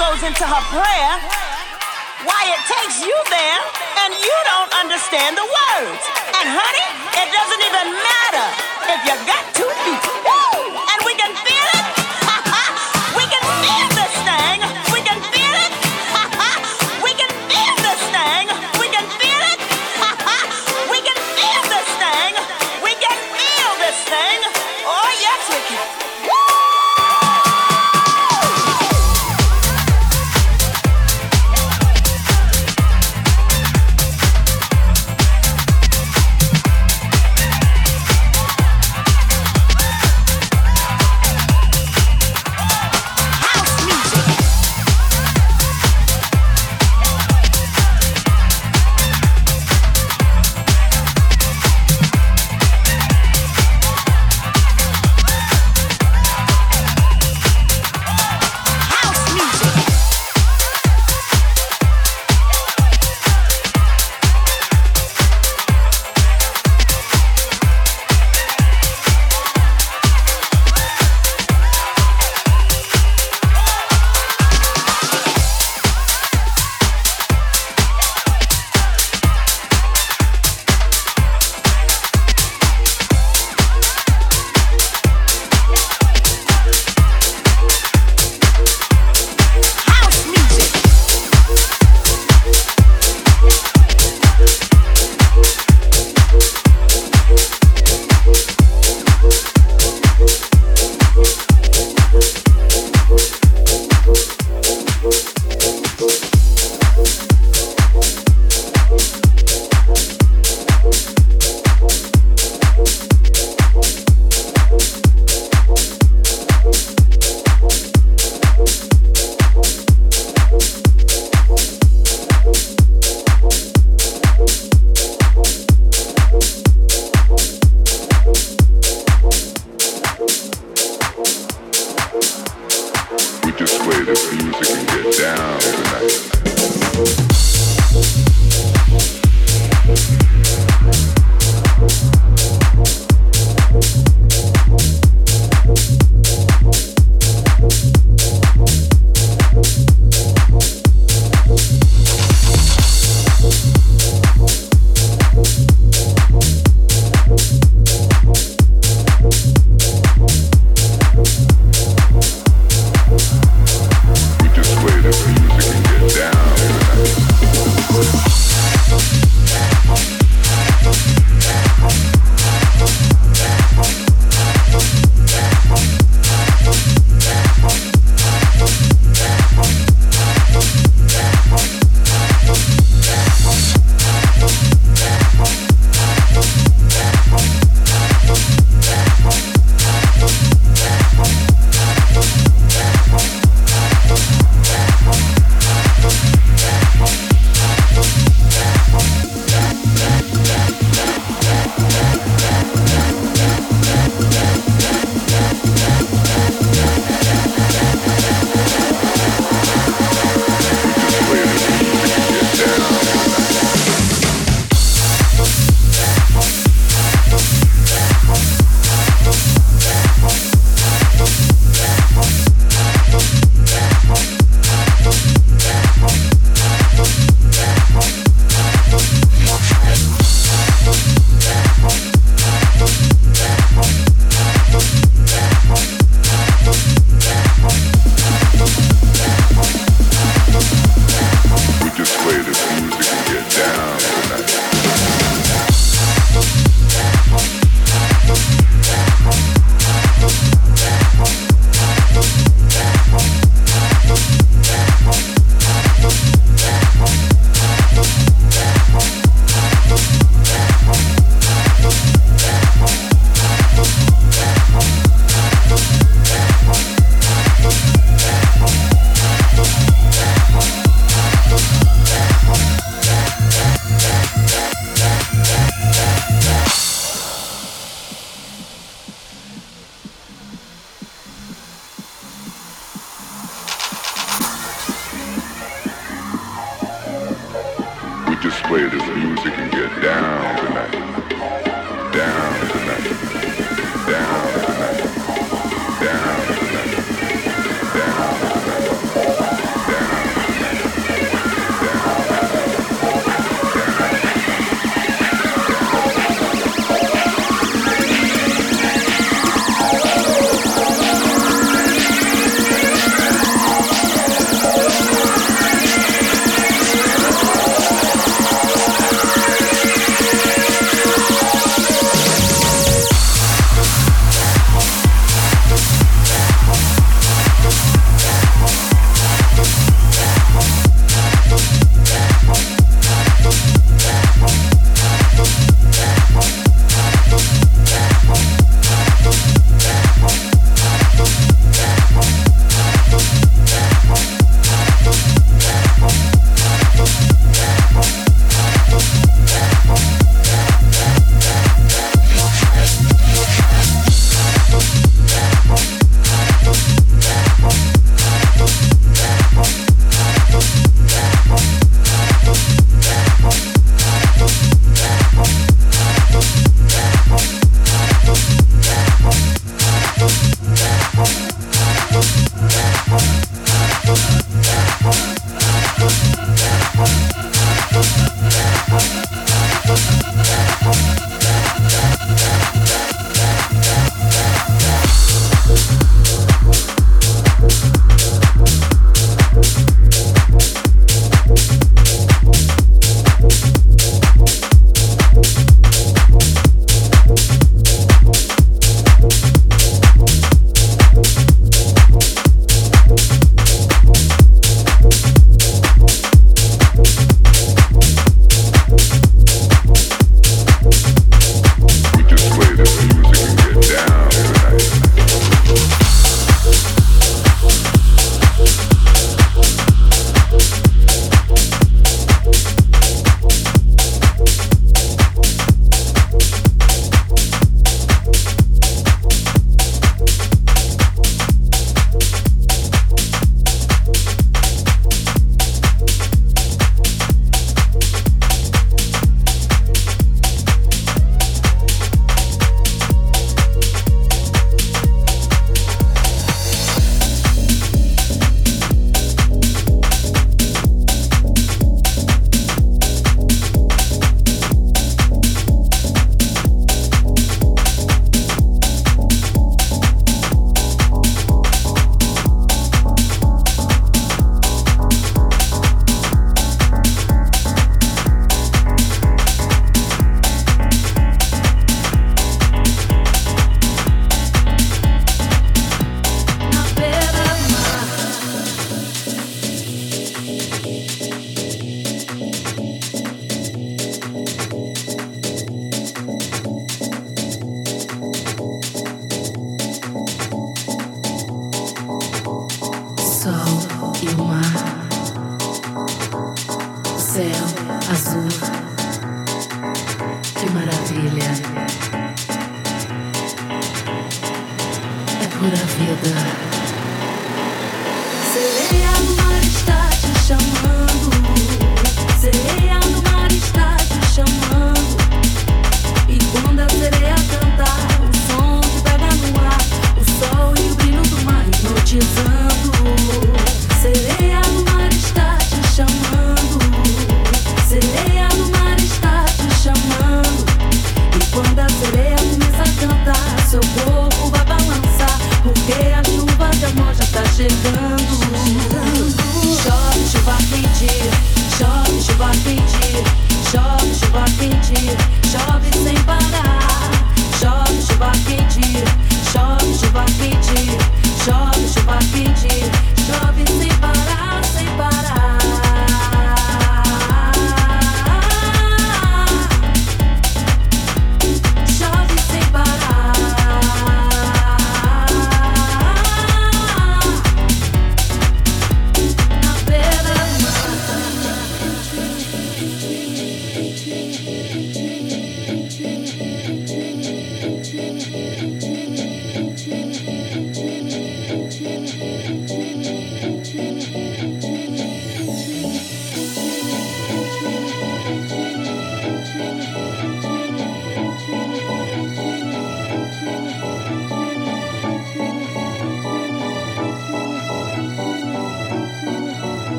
goes into her prayer, why it takes you there and you don't understand the words. And honey, it doesn't even matter if you got two feet.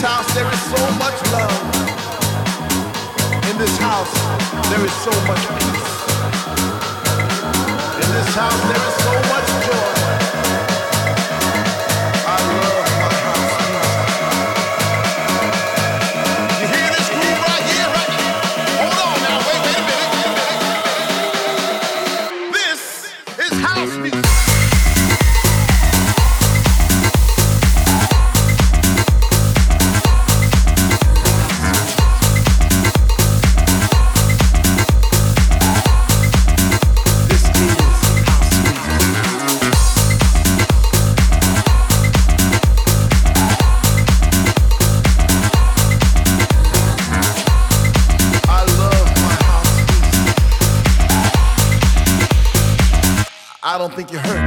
this house there is so much love. In this house there is so much peace. In this house there is so much joy. think you heard.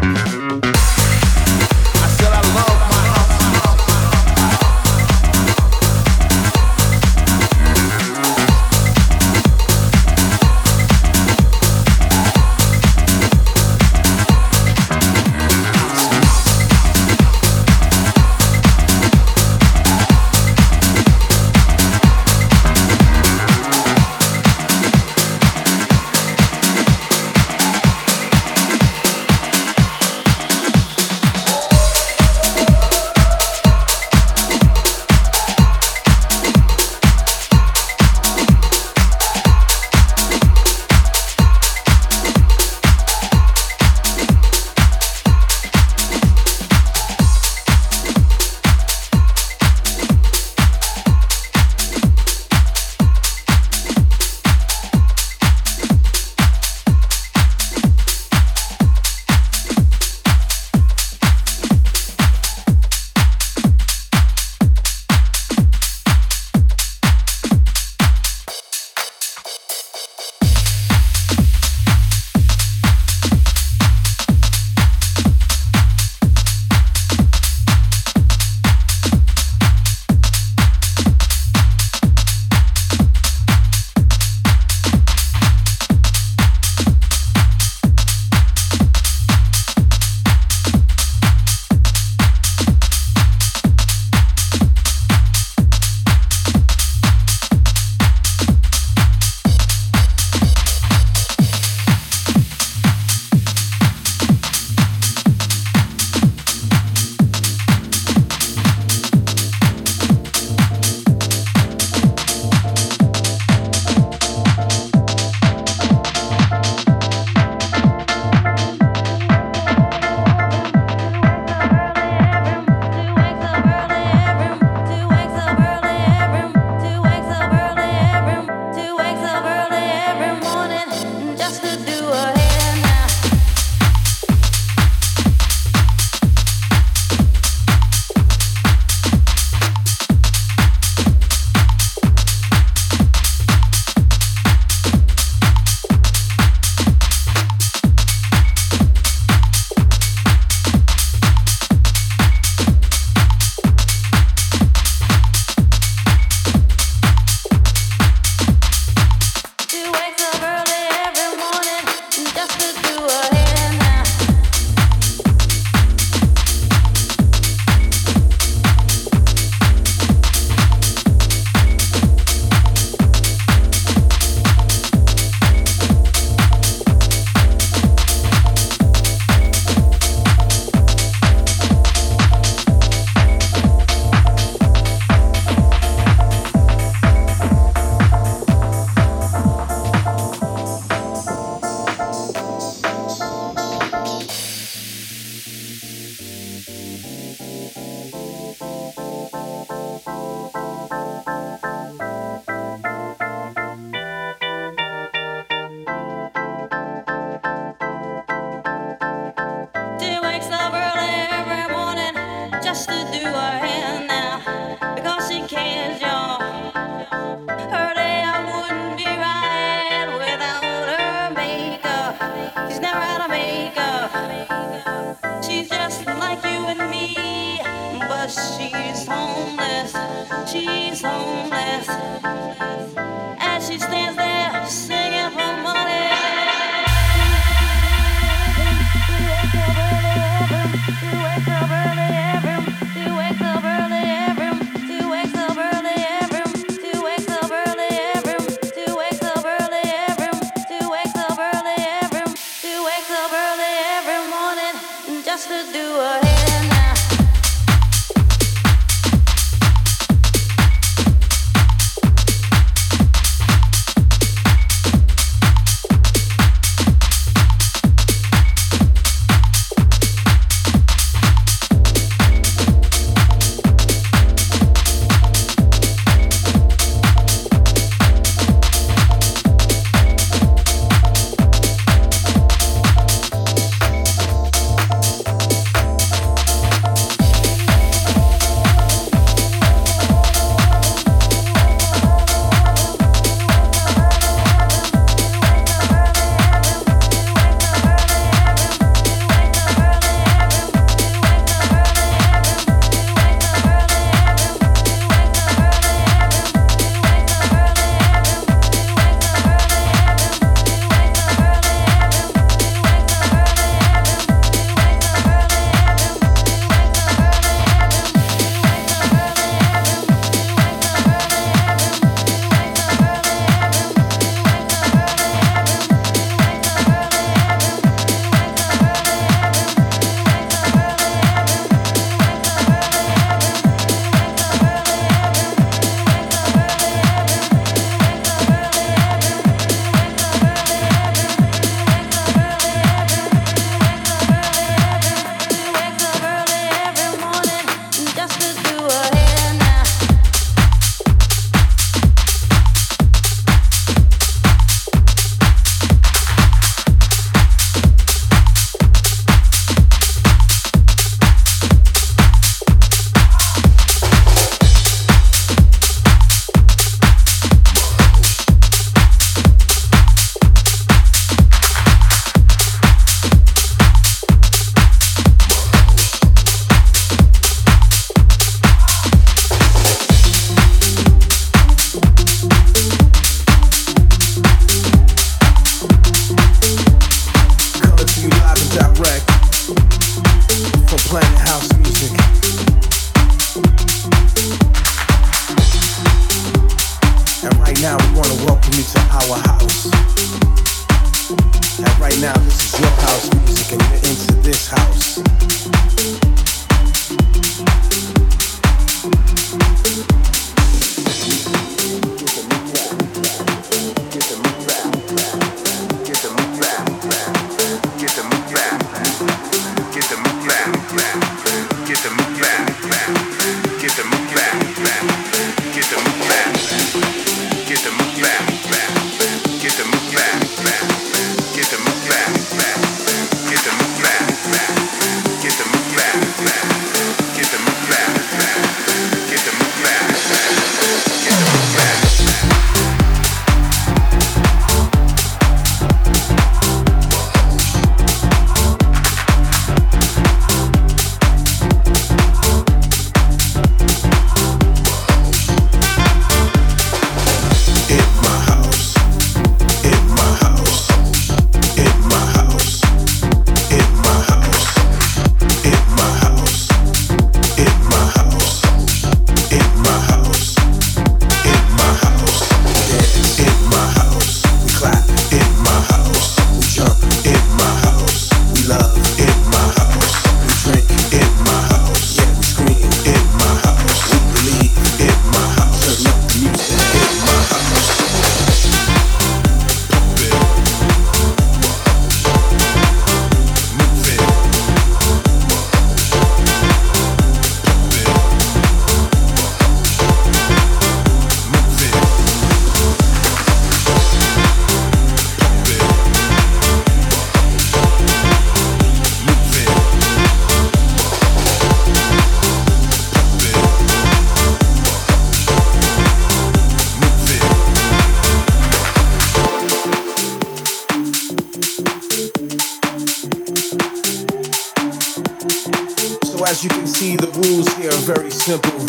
very simple.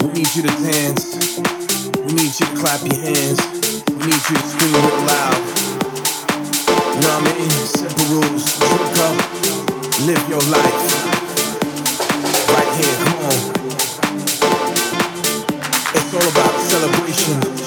We need you to dance. We need you to clap your hands. We need you to scream real loud. You know what I mean? Simple rules. Drink up. Live your life. Right here. Come on. It's all about celebration.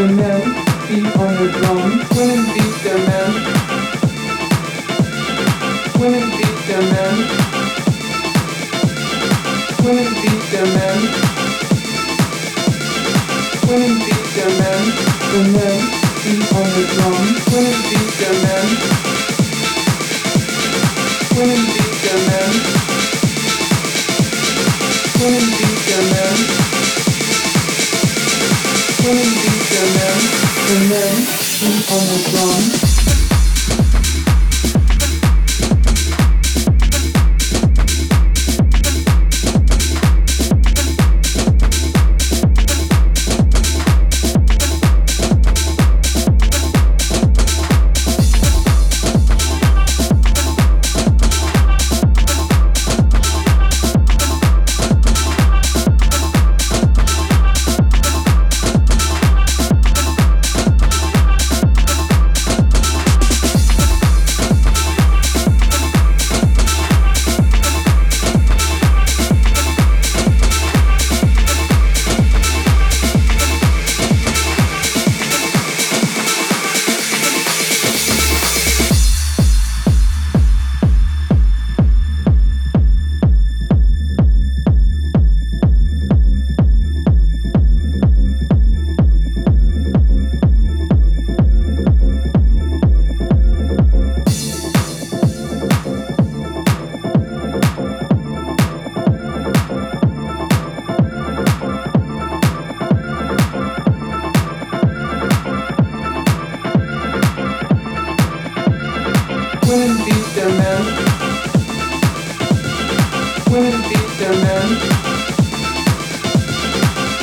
And then beat on the drum.